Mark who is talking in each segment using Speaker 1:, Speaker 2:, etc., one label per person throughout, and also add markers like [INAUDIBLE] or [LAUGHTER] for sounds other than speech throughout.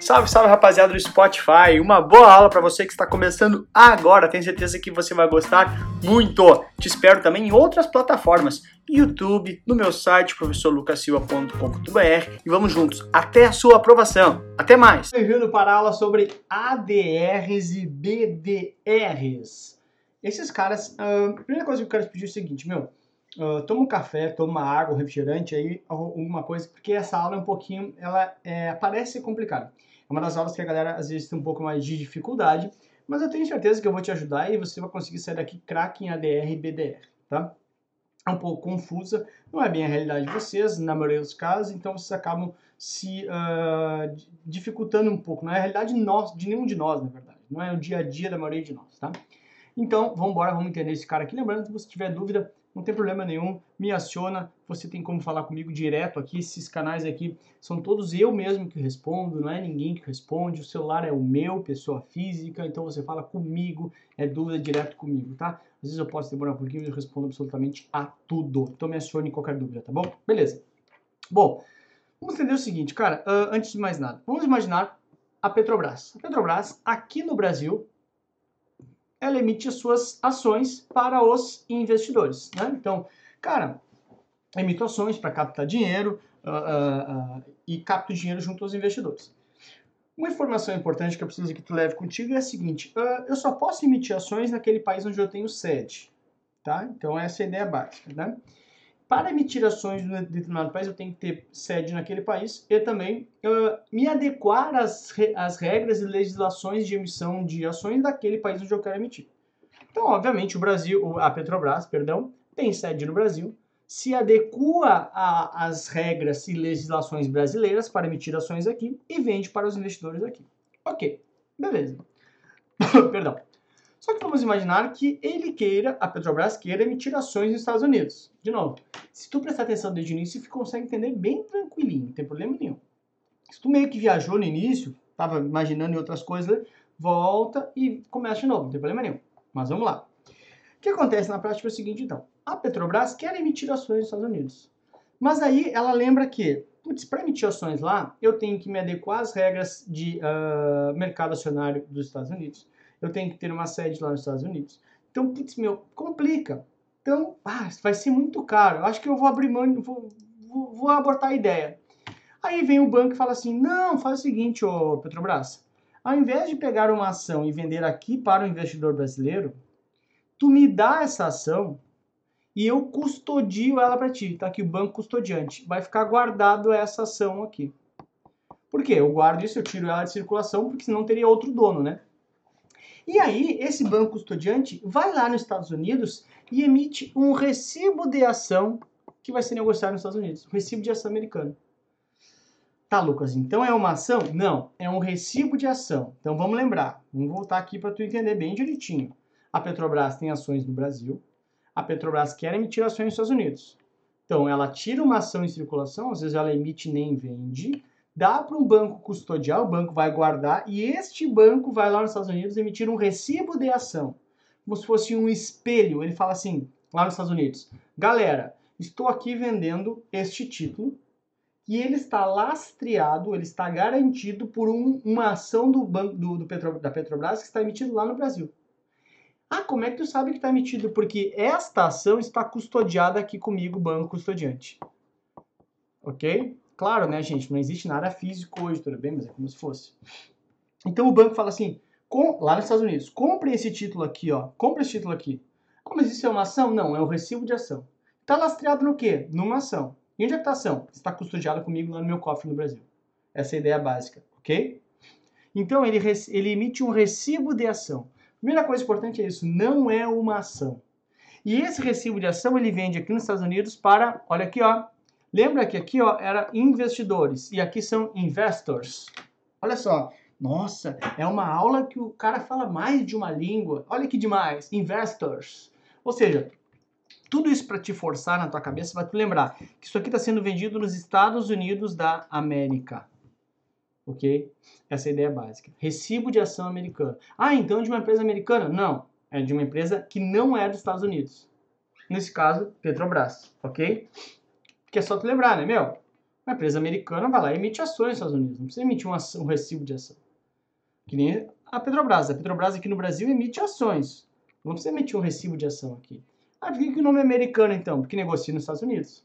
Speaker 1: Salve, salve rapaziada do Spotify. Uma boa aula para você que está começando agora. Tenho certeza que você vai gostar muito. Te espero também em outras plataformas, YouTube, no meu site professorlucasilva.com.br e vamos juntos até a sua aprovação. Até mais.
Speaker 2: Bem-vindo para a aula sobre ADRs e BDRs. Esses caras, a primeira coisa que eu quero te pedir é o seguinte, meu, Uh, toma um café, toma uma água, refrigerante, aí alguma coisa, porque essa aula é um pouquinho, ela é, parece complicada. É uma das aulas que a galera às vezes tem um pouco mais de dificuldade, mas eu tenho certeza que eu vou te ajudar e você vai conseguir sair daqui craque em ADR e BDR, tá? É um pouco confusa, não é bem a realidade de vocês, na maioria dos casos, então vocês acabam se uh, dificultando um pouco. Não é a realidade nós, de nenhum de nós, na verdade. Não é o dia a dia da maioria de nós, tá? Então, vamos embora, vamos entender esse cara aqui. Lembrando, se você tiver dúvida, não tem problema nenhum, me aciona, você tem como falar comigo direto aqui, esses canais aqui são todos eu mesmo que respondo, não é ninguém que responde, o celular é o meu, pessoa física, então você fala comigo, é dúvida direto comigo, tá? Às vezes eu posso demorar um pouquinho, mas eu respondo absolutamente a tudo, então me acione qualquer dúvida, tá bom? Beleza. Bom, vamos entender o seguinte, cara, uh, antes de mais nada, vamos imaginar a Petrobras. A Petrobras, aqui no Brasil, ela emite suas ações para os investidores. Né? Então, cara, emito ações para captar dinheiro uh, uh, uh, e capto dinheiro junto aos investidores. Uma informação importante que eu preciso que tu leve contigo é a seguinte: eu só posso emitir ações naquele país onde eu tenho sede. Tá? Então, essa é a ideia básica. Né? Para emitir ações de determinado país, eu tenho que ter sede naquele país e também uh, me adequar às, re às regras e legislações de emissão de ações daquele país onde eu quero emitir. Então, obviamente, o Brasil, a Petrobras, perdão, tem sede no Brasil, se adequa às regras e legislações brasileiras para emitir ações aqui e vende para os investidores aqui. Ok, beleza. [COUGHS] perdão. Só que vamos imaginar que ele queira, a Petrobras queira emitir ações nos Estados Unidos. De novo, se tu prestar atenção desde o início, você consegue entender bem tranquilinho, não tem problema nenhum. Se tu meio que viajou no início, estava imaginando outras coisas, volta e começa de novo, não tem problema nenhum. Mas vamos lá. O que acontece na prática é o seguinte, então. A Petrobras quer emitir ações nos Estados Unidos. Mas aí ela lembra que, putz, para emitir ações lá, eu tenho que me adequar às regras de uh, mercado acionário dos Estados Unidos eu tenho que ter uma sede lá nos Estados Unidos. Então, putz, meu, complica. Então, ah, vai ser muito caro. Eu acho que eu vou abrir mão, vou, vou, vou abortar a ideia. Aí vem o banco e fala assim: não, faz o seguinte, ô Petrobras. Ao invés de pegar uma ação e vender aqui para o investidor brasileiro, tu me dá essa ação e eu custodio ela para ti. Tá aqui o banco custodiante. Vai ficar guardado essa ação aqui. Por quê? Eu guardo isso, eu tiro ela de circulação, porque senão teria outro dono, né? E aí, esse banco custodiante vai lá nos Estados Unidos e emite um recibo de ação que vai ser negociado nos Estados Unidos. Um recibo de ação americano. Tá, Lucas, então é uma ação? Não, é um recibo de ação. Então vamos lembrar, vamos voltar aqui para tu entender bem direitinho. A Petrobras tem ações no Brasil, a Petrobras quer emitir ações nos Estados Unidos. Então ela tira uma ação em circulação, às vezes ela emite nem vende, dá para um banco custodiar, o banco vai guardar e este banco vai lá nos Estados Unidos emitir um recibo de ação, como se fosse um espelho. Ele fala assim, lá nos Estados Unidos: galera, estou aqui vendendo este título e ele está lastreado, ele está garantido por um, uma ação do banco do, do Petro, da Petrobras que está emitido lá no Brasil. Ah, como é que tu sabe que está emitido? Porque esta ação está custodiada aqui comigo, banco custodiante. Ok? Claro, né, gente, não existe nada físico hoje, tudo bem, mas é como se fosse. Então o banco fala assim, com, lá nos Estados Unidos, compre esse título aqui, ó, compre esse título aqui. Ah, isso é uma ação? Não, é um recibo de ação. Está lastreado no quê? Numa ação. E onde é que está a ação? Está custodiada comigo lá no meu cofre no Brasil. Essa é a ideia básica, ok? Então ele, ele emite um recibo de ação. Primeira coisa importante é isso, não é uma ação. E esse recibo de ação ele vende aqui nos Estados Unidos para, olha aqui, ó, Lembra que aqui ó, era investidores e aqui são investors. Olha só, nossa, é uma aula que o cara fala mais de uma língua. Olha que demais, investors. Ou seja, tudo isso para te forçar na tua cabeça, vai te lembrar que isso aqui está sendo vendido nos Estados Unidos da América. Ok? Essa é a ideia básica. Recibo de ação americano. Ah, então de uma empresa americana? Não. É de uma empresa que não é dos Estados Unidos. Nesse caso, Petrobras. Ok? Porque é só tu lembrar, né, meu? Uma empresa americana vai lá e emite ações nos Estados Unidos. Não precisa emitir um, ação, um recibo de ação. Que nem a Petrobras. A Petrobras aqui no Brasil emite ações. Não precisa emitir um recibo de ação aqui. Ah, por que, que o nome é americano então? Porque negocia nos Estados Unidos.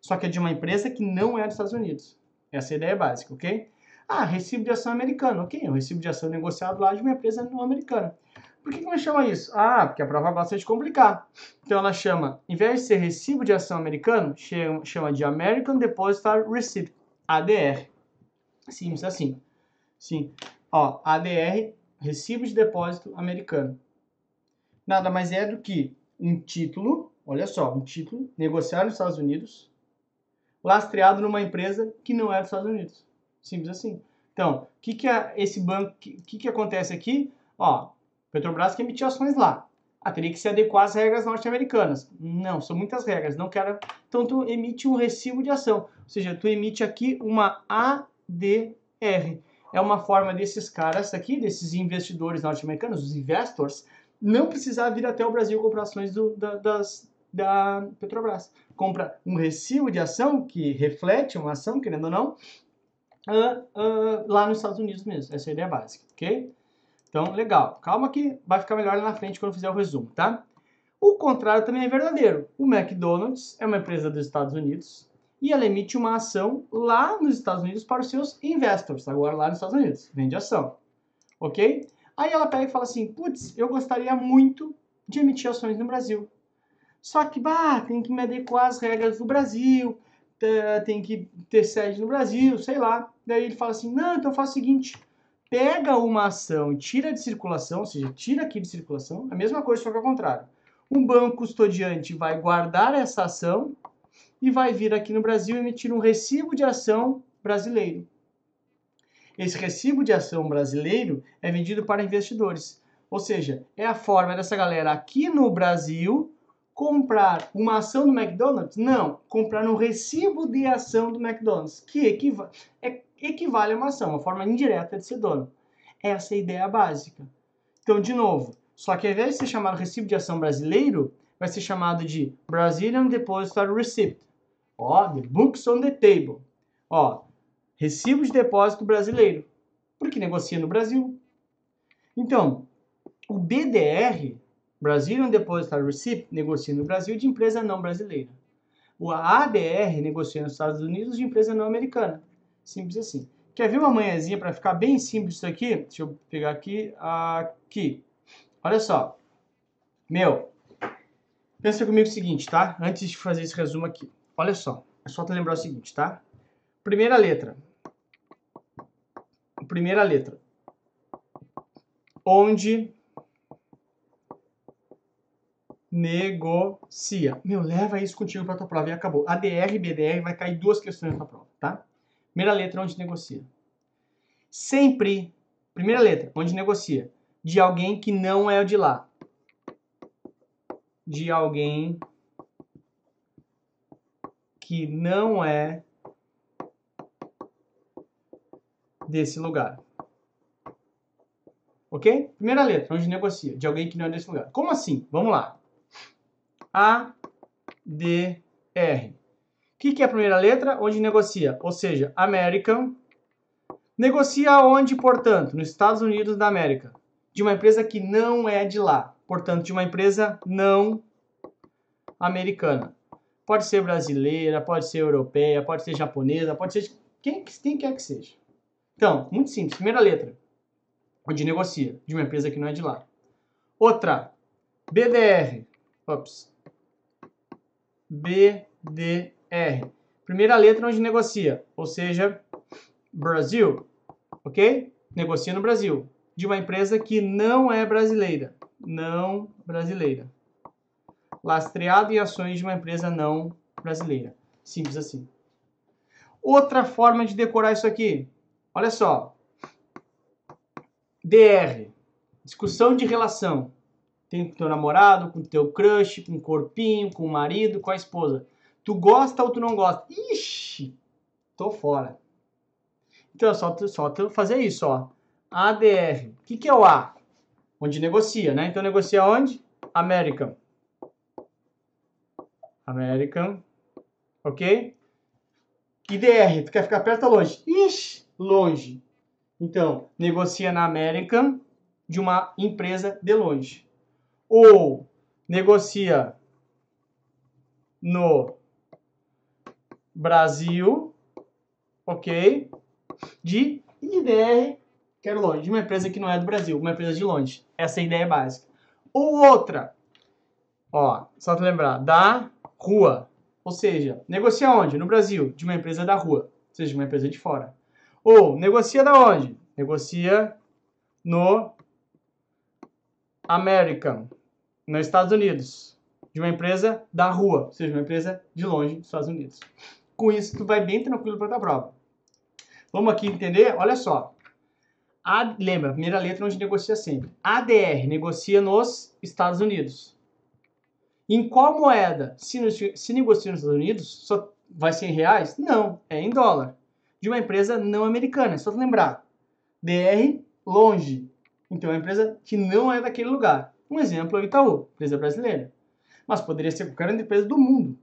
Speaker 2: Só que é de uma empresa que não é dos Estados Unidos. Essa é a ideia básica, ok? Ah, recibo de ação americano. Ok, é um recibo de ação negociado lá de uma empresa não americana. Por que, que ela chama isso? Ah, porque a prova gosta de complicar. Então ela chama, em vez de ser recibo de ação americano, chama de American Depositary Receipt, ADR. Simples assim. Sim. Ó, ADR, recibo de depósito americano. Nada mais é do que um título, olha só, um título negociado nos Estados Unidos, lastreado numa empresa que não é dos Estados Unidos. Simples assim. Então, o que, que é esse banco, o que, que acontece aqui? Ó, Petrobras que emitiu ações lá. Ah, teria que se adequar às regras norte-americanas. Não, são muitas regras, não quero. Então tu emite um recibo de ação, ou seja, tu emite aqui uma ADR. É uma forma desses caras aqui, desses investidores norte-americanos, os investors, não precisar vir até o Brasil comprar ações do, da, das, da Petrobras. Compra um recibo de ação que reflete uma ação, querendo ou não, uh, uh, lá nos Estados Unidos mesmo. Essa é a ideia básica, ok? Então, legal. Calma que vai ficar melhor lá na frente quando eu fizer o resumo, tá? O contrário também é verdadeiro. O McDonald's é uma empresa dos Estados Unidos e ela emite uma ação lá nos Estados Unidos para os seus investors, agora lá nos Estados Unidos. Vende ação. Ok? Aí ela pega e fala assim: putz, eu gostaria muito de emitir ações no Brasil. Só que, bah, tem que me adequar às regras do Brasil, tem que ter sede no Brasil, sei lá. Daí ele fala assim: não, então faz o seguinte pega uma ação e tira de circulação, ou seja, tira aqui de circulação, a mesma coisa, só que ao contrário. Um banco custodiante vai guardar essa ação e vai vir aqui no Brasil emitir um recibo de ação brasileiro. Esse recibo de ação brasileiro é vendido para investidores. Ou seja, é a forma dessa galera aqui no Brasil comprar uma ação do McDonald's? Não, comprar um recibo de ação do McDonald's, que equivale, é equivale a uma ação, uma forma indireta de ser dono. Essa é a ideia básica. Então, de novo, só que ao invés de ser chamado recibo de ação brasileiro, vai ser chamado de Brazilian Depository Receipt. Ó, the books on the table. Ó, recibo de depósito brasileiro, porque negocia no Brasil. Então, o BDR, Brazilian Depository Receipt, negocia no Brasil de empresa não brasileira. O ADR negocia nos Estados Unidos de empresa não americana. Simples assim. Quer ver uma manhãzinha para ficar bem simples isso aqui? Deixa eu pegar aqui, aqui. Olha só. Meu, pensa comigo o seguinte, tá? Antes de fazer esse resumo aqui. Olha só. É só te lembrar o seguinte, tá? Primeira letra. Primeira letra. Onde negocia. Meu, leva isso contigo para tua prova e acabou. ADR e BDR vai cair duas questões na tua prova, tá? Primeira letra, onde negocia. Sempre, primeira letra, onde negocia. De alguém que não é o de lá. De alguém que não é desse lugar. Ok? Primeira letra, onde negocia. De alguém que não é desse lugar. Como assim? Vamos lá. A, D, R. O que, que é a primeira letra? Onde negocia, ou seja, American. Negocia onde, portanto? Nos Estados Unidos da América. De uma empresa que não é de lá. Portanto, de uma empresa não americana. Pode ser brasileira, pode ser europeia, pode ser japonesa, pode ser quem, quem quer que seja. Então, muito simples. Primeira letra, onde negocia, de uma empresa que não é de lá. Outra, BDR. Ops. BDR. R. Primeira letra onde negocia, ou seja, Brasil, ok? Negocia no Brasil, de uma empresa que não é brasileira, não brasileira. Lastreado em ações de uma empresa não brasileira. Simples assim. Outra forma de decorar isso aqui, olha só. DR, discussão de relação. Tem com teu namorado, com teu crush, com o corpinho, com o marido, com a esposa. Tu gosta ou tu não gosta? Ixi, tô fora. Então é só só fazer isso, ó. ADR. O que, que é o A? Onde negocia, né? Então negocia onde? American. American. Ok? IDR, tu quer ficar perto ou longe? Ixi, longe. Então, negocia na American de uma empresa de longe. Ou negocia no Brasil, ok? De IDR, quero longe, de uma empresa que não é do Brasil, uma empresa de longe. Essa é a ideia básica. Ou outra, ó, só para lembrar, da rua. Ou seja, negocia onde? No Brasil, de uma empresa da rua, ou seja, de uma empresa de fora. Ou negocia da onde? Negocia no American, nos Estados Unidos, de uma empresa da rua, ou seja, uma empresa de longe dos Estados Unidos. Com isso, tu vai bem tranquilo para a prova. Vamos aqui entender? Olha só. A, lembra, primeira letra onde negocia sempre. ADR negocia nos Estados Unidos. Em qual moeda? Se, se negocia nos Estados Unidos, só vai ser em reais? Não, é em dólar. De uma empresa não americana, é só lembrar. DR, longe. Então é uma empresa que não é daquele lugar. Um exemplo é o Itaú, empresa brasileira. Mas poderia ser qualquer empresa do mundo.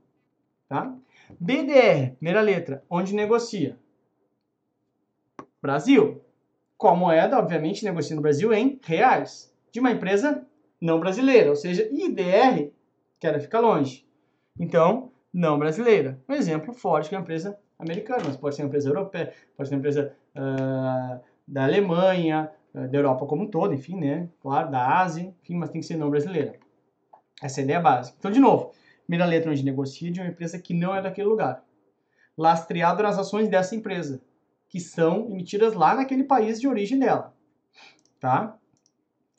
Speaker 2: Tá? BDR, primeira letra, onde negocia? Brasil. Qual moeda? Obviamente, negocia no Brasil em reais. De uma empresa não brasileira, ou seja, IDR quero ficar longe. Então, não brasileira. Um exemplo forte que é uma empresa americana, mas pode ser uma empresa europeia, pode ser uma empresa uh, da Alemanha, uh, da Europa como um todo, enfim, né? Claro, da Ásia, enfim, mas tem que ser não brasileira. Essa é a ideia básica. Então, de novo, primeira letra onde negocia de uma empresa que não é daquele lugar. Lastreado nas ações dessa empresa, que são emitidas lá naquele país de origem dela. Tá?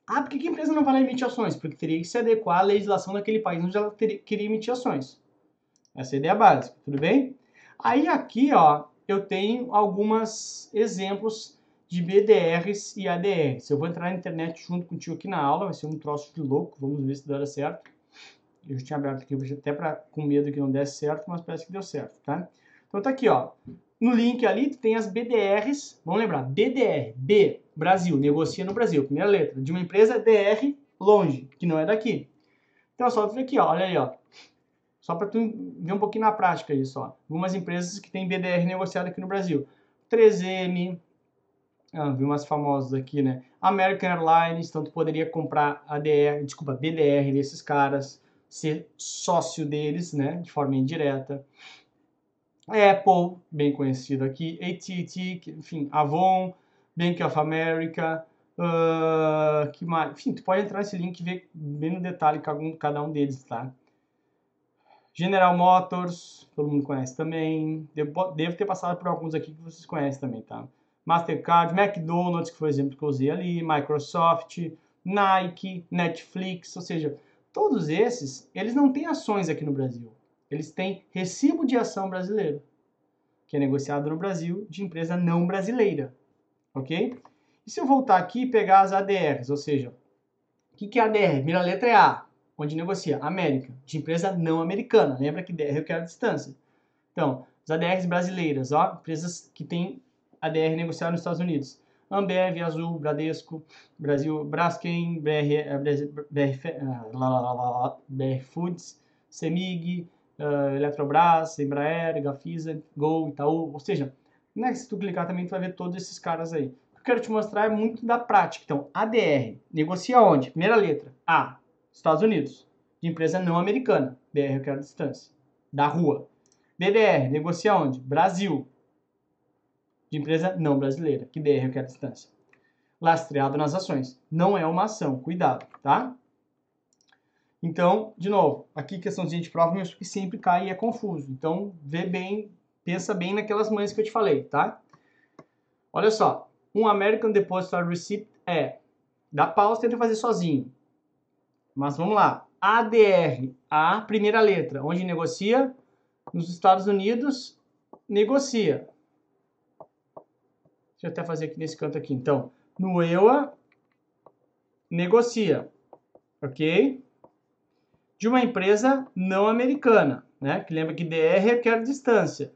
Speaker 2: Ah, por que a empresa não vai emitir ações? Porque teria que se adequar à legislação daquele país onde ela teria, queria emitir ações. Essa é a ideia básica, tudo bem? Aí aqui, ó, eu tenho alguns exemplos de BDRs e ADRs. Eu vou entrar na internet junto contigo aqui na aula, vai ser um troço de louco, vamos ver se dá certo. Eu já tinha aberto aqui até pra, com medo que não desse certo, mas parece que deu certo, tá? Então tá aqui, ó. No link ali tem as BDRs, vamos lembrar, BDR, B, Brasil, negocia no Brasil, primeira letra, de uma empresa DR longe, que não é daqui. Então, só tu ver aqui, ó, olha aí, ó. Só para tu ver um pouquinho na prática isso, ó. Algumas empresas que têm BDR negociado aqui no Brasil. 3M, ah, vi umas famosas aqui, né? American Airlines, então tu poderia comprar ADR, desculpa, BDR desses caras, ser sócio deles, né, de forma indireta. Apple, bem conhecido aqui, AT&T, enfim, Avon, Bank of America, uh, que mais? Enfim, tu pode entrar nesse link e ver bem no detalhe cada um deles, tá? General Motors, todo mundo conhece também. Devo, devo ter passado por alguns aqui que vocês conhecem também, tá? Mastercard, McDonald's, que foi o exemplo que eu usei ali, Microsoft, Nike, Netflix, ou seja, todos esses, eles não têm ações aqui no Brasil. Eles têm recibo de ação brasileiro, que é negociado no Brasil de empresa não brasileira. Ok? E se eu voltar aqui e pegar as ADRs, ou seja, o que, que é ADR? Primeira letra é A, onde negocia América, de empresa não americana. Lembra que DR eu quero a distância. Então, as ADRs brasileiras, ó, empresas que têm ADR negociada nos Estados Unidos. Ambev, Azul, Bradesco, Brasil, Braskem, BR, BR, BR, Foods, Semig, uh, Eletrobras, Embraer, Gafisa, Gol, Itaú, ou seja, né, se tu clicar também tu vai ver todos esses caras aí. O que eu quero te mostrar é muito da prática. Então, ADR, negocia onde? Primeira letra, A, Estados Unidos, de empresa não americana, BR eu quero distância, da rua. BDR, negocia onde? Brasil, de empresa não brasileira, que BR eu quero distância. Lastreado nas ações, não é uma ação, cuidado, tá? Então, de novo, aqui questãozinha de prova, mas que sempre cai e é confuso. Então, vê bem, pensa bem naquelas mães que eu te falei, tá? Olha só, um American Depository Receipt é, dá pausa, tenta fazer sozinho. Mas vamos lá, ADR, a primeira letra, onde negocia? Nos Estados Unidos, negocia. Deixa eu até fazer aqui nesse canto aqui. Então, no EUA, negocia, ok? de uma empresa não americana, né? Que lembra que DR requer distância,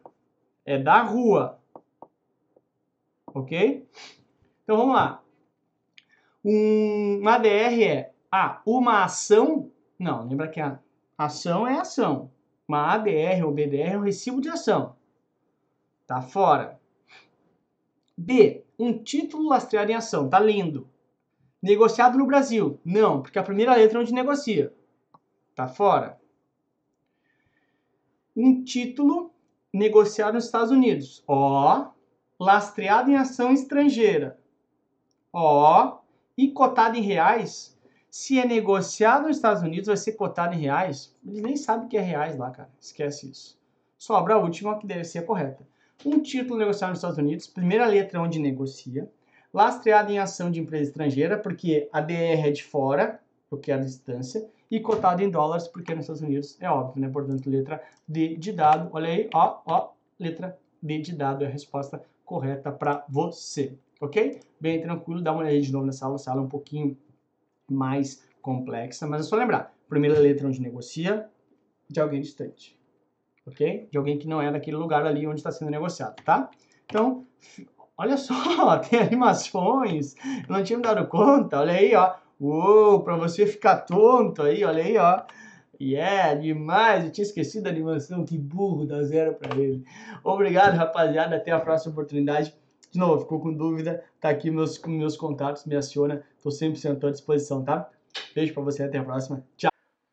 Speaker 2: é da rua, ok? Então vamos lá. Um, uma ADR é ah, uma ação. Não, lembra que a ação é ação. Uma ADR ou BDR é um recibo de ação. Tá fora. B. Um título lastreado em ação. Tá lindo. Negociado no Brasil. Não, porque a primeira letra é onde negocia. Tá fora. Um título negociado nos Estados Unidos. Ó. Lastreado em ação estrangeira. Ó. E cotado em reais. Se é negociado nos Estados Unidos, vai ser cotado em reais. Eles nem sabem que é reais lá, cara. Esquece isso. Sobra a última, que deve ser a correta. Um título negociado nos Estados Unidos, primeira letra onde negocia, lastreado em ação de empresa estrangeira, porque a DR é de fora, eu quero distância, e cotado em dólares, porque nos Estados Unidos é óbvio, né? Portanto, letra D de dado. Olha aí, ó, ó, letra D de dado é a resposta correta para você, ok? Bem tranquilo, dá uma olhada de novo nessa aula, essa aula é um pouquinho mais complexa, mas é só lembrar, primeira letra onde negocia, de alguém distante ok? De alguém que não é daquele lugar ali onde está sendo negociado, tá? Então, olha só, [LAUGHS] tem animações, eu não tinha me dado conta, olha aí, ó. Uou, pra você ficar tonto aí, olha aí, ó. Yeah, demais, eu tinha esquecido da animação, que burro, dá zero pra ele. Obrigado, rapaziada, até a próxima oportunidade. De novo, ficou com dúvida, tá aqui meus, meus contatos, me aciona, tô 100% à disposição, tá? Beijo pra você, até a próxima, tchau!